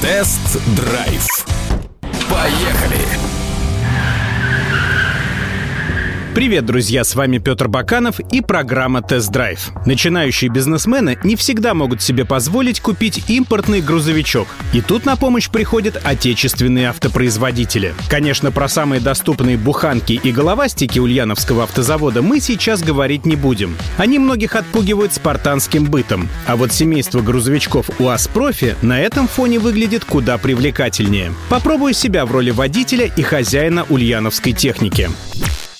Тест-драйв. Поехали! Привет, друзья, с вами Петр Баканов и программа «Тест-драйв». Начинающие бизнесмены не всегда могут себе позволить купить импортный грузовичок. И тут на помощь приходят отечественные автопроизводители. Конечно, про самые доступные буханки и головастики ульяновского автозавода мы сейчас говорить не будем. Они многих отпугивают спартанским бытом. А вот семейство грузовичков УАЗ-профи на этом фоне выглядит куда привлекательнее. Попробую себя в роли водителя и хозяина ульяновской техники.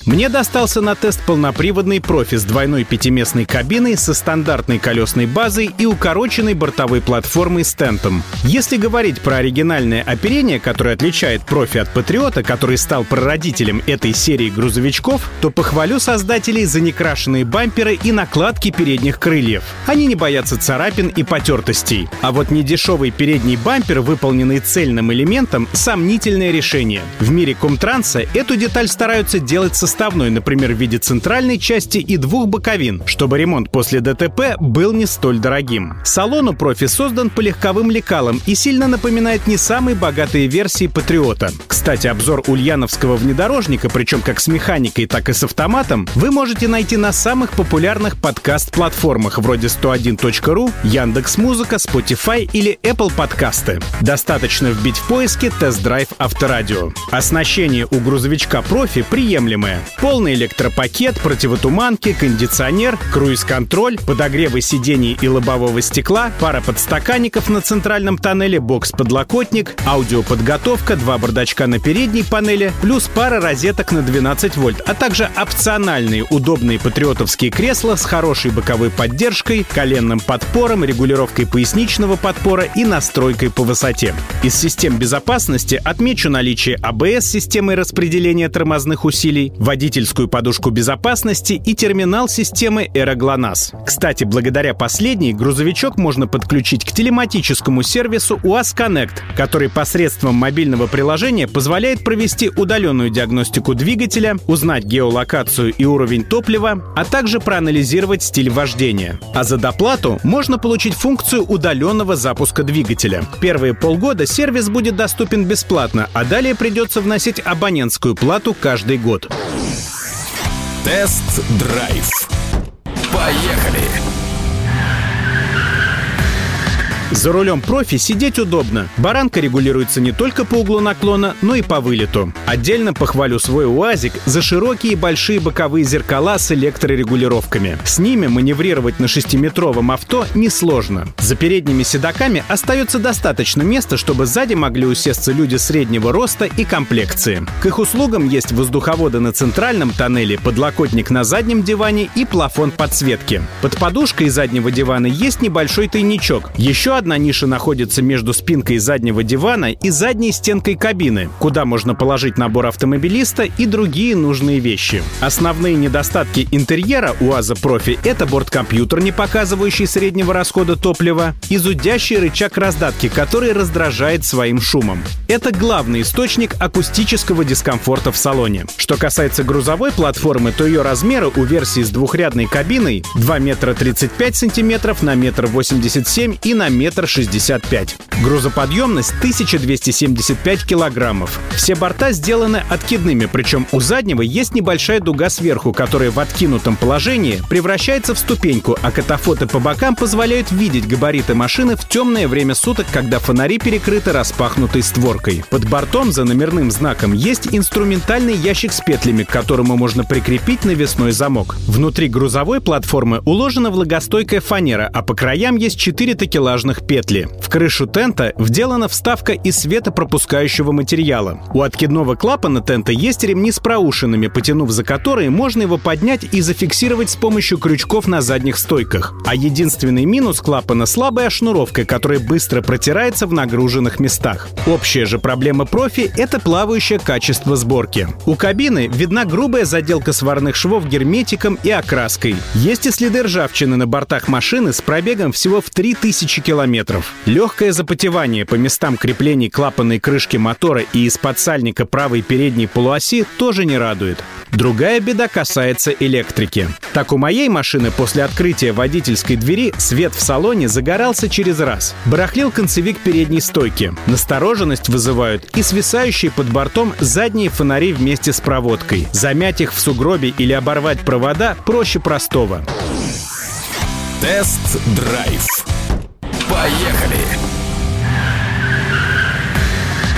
Мне достался на тест полноприводный профи с двойной пятиместной кабиной со стандартной колесной базой и укороченной бортовой платформой с тентом. Если говорить про оригинальное оперение, которое отличает профи от патриота, который стал прародителем этой серии грузовичков, то похвалю создателей за некрашенные бамперы и накладки передних крыльев. Они не боятся царапин и потертостей. А вот недешевый передний бампер, выполненный цельным элементом, сомнительное решение. В мире Комтранса эту деталь стараются делать со составной, например, в виде центральной части и двух боковин, чтобы ремонт после ДТП был не столь дорогим. Салон у профи создан по легковым лекалам и сильно напоминает не самые богатые версии Патриота. Кстати, обзор ульяновского внедорожника, причем как с механикой, так и с автоматом, вы можете найти на самых популярных подкаст-платформах вроде 101.ru, Яндекс.Музыка, Spotify или Apple подкасты. Достаточно вбить в поиске тест-драйв авторадио. Оснащение у грузовичка профи приемлемое. Полный электропакет, противотуманки, кондиционер, круиз-контроль, подогревы сидений и лобового стекла, пара подстаканников на центральном тоннеле, бокс-подлокотник, аудиоподготовка, два бардачка на передней панели, плюс пара розеток на 12 вольт, а также опциональные удобные патриотовские кресла с хорошей боковой поддержкой, коленным подпором, регулировкой поясничного подпора и настройкой по высоте. Из систем безопасности отмечу наличие АБС системы распределения тормозных усилий, водительскую подушку безопасности и терминал системы Эроглонас. Кстати, благодаря последней грузовичок можно подключить к телематическому сервису УАЗ Connect, который посредством мобильного приложения позволяет провести удаленную диагностику двигателя, узнать геолокацию и уровень топлива, а также проанализировать стиль вождения. А за доплату можно получить функцию удаленного запуска двигателя. Первые полгода сервис будет доступен бесплатно, а далее придется вносить абонентскую плату каждый год. Тест-драйв. Поехали! За рулем профи сидеть удобно. Баранка регулируется не только по углу наклона, но и по вылету. Отдельно похвалю свой УАЗик за широкие большие боковые зеркала с электрорегулировками. С ними маневрировать на 6-метровом авто несложно. За передними седаками остается достаточно места, чтобы сзади могли усесться люди среднего роста и комплекции. К их услугам есть воздуховоды на центральном тоннеле, подлокотник на заднем диване и плафон подсветки. Под подушкой заднего дивана есть небольшой тайничок. Еще одна ниша находится между спинкой заднего дивана и задней стенкой кабины, куда можно положить набор автомобилиста и другие нужные вещи. Основные недостатки интерьера УАЗа Профи — это борткомпьютер, не показывающий среднего расхода топлива, и зудящий рычаг раздатки, который раздражает своим шумом. Это главный источник акустического дискомфорта в салоне. Что касается грузовой платформы, то ее размеры у версии с двухрядной кабиной 2 метра 35 сантиметров на метр 87 и на метр метр шестьдесят пять. Грузоподъемность 1275 килограммов. Все борта сделаны откидными, причем у заднего есть небольшая дуга сверху, которая в откинутом положении превращается в ступеньку, а катафоты по бокам позволяют видеть габариты машины в темное время суток, когда фонари перекрыты распахнутой створкой. Под бортом за номерным знаком есть инструментальный ящик с петлями, к которому можно прикрепить навесной замок. Внутри грузовой платформы уложена влагостойкая фанера, а по краям есть четыре такелажных петли. В крышу тента вделана вставка из светопропускающего материала. У откидного клапана тента есть ремни с проушинами, потянув за которые можно его поднять и зафиксировать с помощью крючков на задних стойках. А единственный минус клапана — слабая шнуровка, которая быстро протирается в нагруженных местах. Общая же проблема профи — это плавающее качество сборки. У кабины видна грубая заделка сварных швов герметиком и окраской. Есть и следы ржавчины на бортах машины с пробегом всего в 3000 километров. Легкое запотевание по местам креплений клапанной крышки мотора и из-под сальника правой передней полуоси тоже не радует. Другая беда касается электрики. Так у моей машины после открытия водительской двери свет в салоне загорался через раз. Барахлил концевик передней стойки. Настороженность вызывают и свисающие под бортом задние фонари вместе с проводкой. Замять их в сугробе или оборвать провода проще простого. Тест-драйв. Поехали!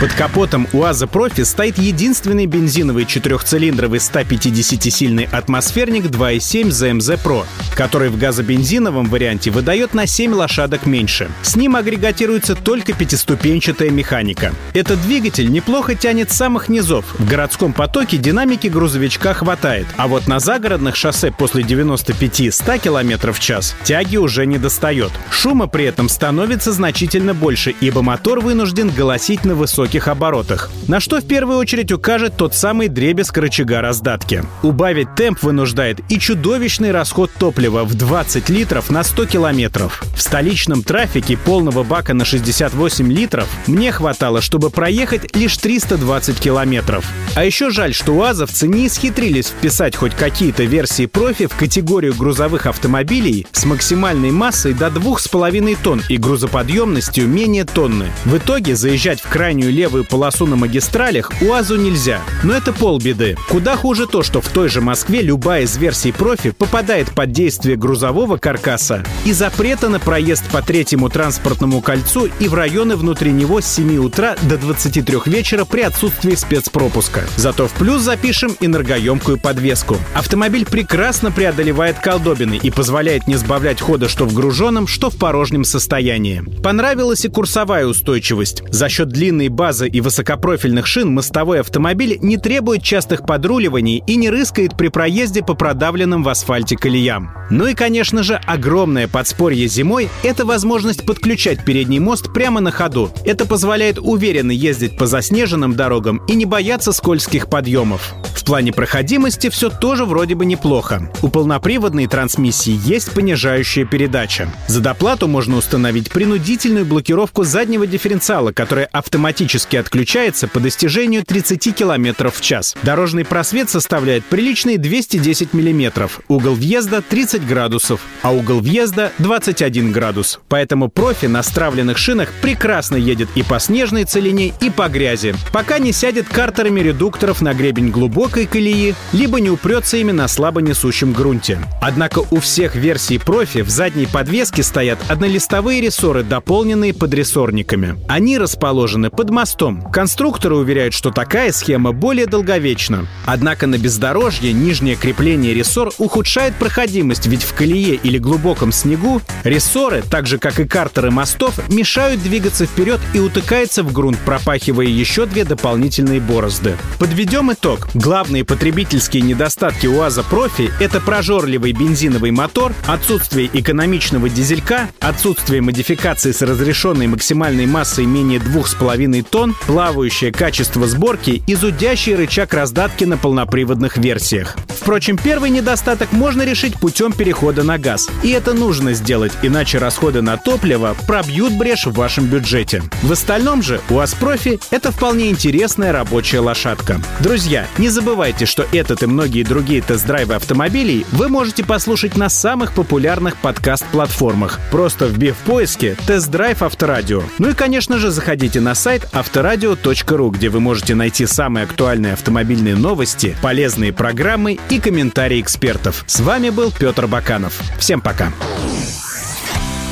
Под капотом УАЗа Профи стоит единственный бензиновый четырехцилиндровый 150-сильный атмосферник 2.7 ZMZ Pro, который в газобензиновом варианте выдает на 7 лошадок меньше. С ним агрегатируется только пятиступенчатая механика. Этот двигатель неплохо тянет с самых низов. В городском потоке динамики грузовичка хватает, а вот на загородных шоссе после 95-100 км в час тяги уже не достает. Шума при этом становится значительно больше, ибо мотор вынужден голосить на высоких оборотах, на что в первую очередь укажет тот самый дребезг рычага раздатки. Убавить темп вынуждает и чудовищный расход топлива в 20 литров на 100 километров. В столичном трафике полного бака на 68 литров мне хватало, чтобы проехать лишь 320 километров. А еще жаль, что УАЗовцы не исхитрились вписать хоть какие-то версии профи в категорию грузовых автомобилей с максимальной массой до 2,5 тонн и грузоподъемностью менее тонны. В итоге заезжать в крайнюю левую полосу на магистралях УАЗу нельзя. Но это полбеды. Куда хуже то, что в той же Москве любая из версий профи попадает под действие грузового каркаса и запрета на проезд по третьему транспортному кольцу и в районы внутри него с 7 утра до 23 вечера при отсутствии спецпропуска. Зато в плюс запишем энергоемкую подвеску. Автомобиль прекрасно преодолевает колдобины и позволяет не сбавлять хода что в груженном, что в порожнем состоянии. Понравилась и курсовая устойчивость. За счет длинной базы и высокопрофильных шин мостовой автомобиль не требует частых подруливаний и не рыскает при проезде по продавленным в асфальте колеям. Ну и, конечно же, огромное подспорье зимой — это возможность подключать передний мост прямо на ходу. Это позволяет уверенно ездить по заснеженным дорогам и не бояться скользких подъемов. В плане проходимости все тоже вроде бы неплохо. У полноприводной трансмиссии есть понижающая передача. За доплату можно установить принудительную блокировку заднего дифференциала, которая автоматически отключается по достижению 30 км в час. Дорожный просвет составляет приличные 210 мм, угол въезда 30 градусов, а угол въезда 21 градус. Поэтому профи на стравленных шинах прекрасно едет и по снежной целине, и по грязи, пока не сядет картерами редукторов на гребень глубокой колеи, либо не упрется ими на слабо несущем грунте. Однако у всех версий профи в задней подвеске стоят однолистовые рессоры, дополненные подрессорниками. Они расположены под мостом. Конструкторы уверяют, что такая схема более долговечна. Однако на бездорожье нижнее крепление рессор ухудшает проходимость, ведь в колее или глубоком снегу рессоры, так же как и картеры мостов, мешают двигаться вперед и утыкается в грунт, пропахивая еще две дополнительные борозды. Подведем итог. Главные потребительские недостатки УАЗа Профи — это прожорливый бензиновый мотор, отсутствие экономичного дизелька, отсутствие модификации с разрешенной максимальной массой менее 2,5 тонн, плавающее качество сборки и зудящий рычаг раздатки на полноприводных версиях. Впрочем, первый недостаток можно решить путем перехода на газ. И это нужно сделать, иначе расходы на топливо пробьют брешь в вашем бюджете. В остальном же у Аспрофи это вполне интересная рабочая лошадка. Друзья, не забывайте, что этот и многие другие тест-драйвы автомобилей вы можете послушать на самых популярных подкаст-платформах, просто вбив в поиске «Тест-драйв Авторадио». Ну и, конечно же, заходите на сайт авторадио.ру, где вы можете найти самые актуальные автомобильные новости, полезные программы и комментарии экспертов. С вами был Петр Баканов. Всем пока.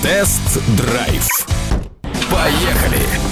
Тест-драйв. Поехали!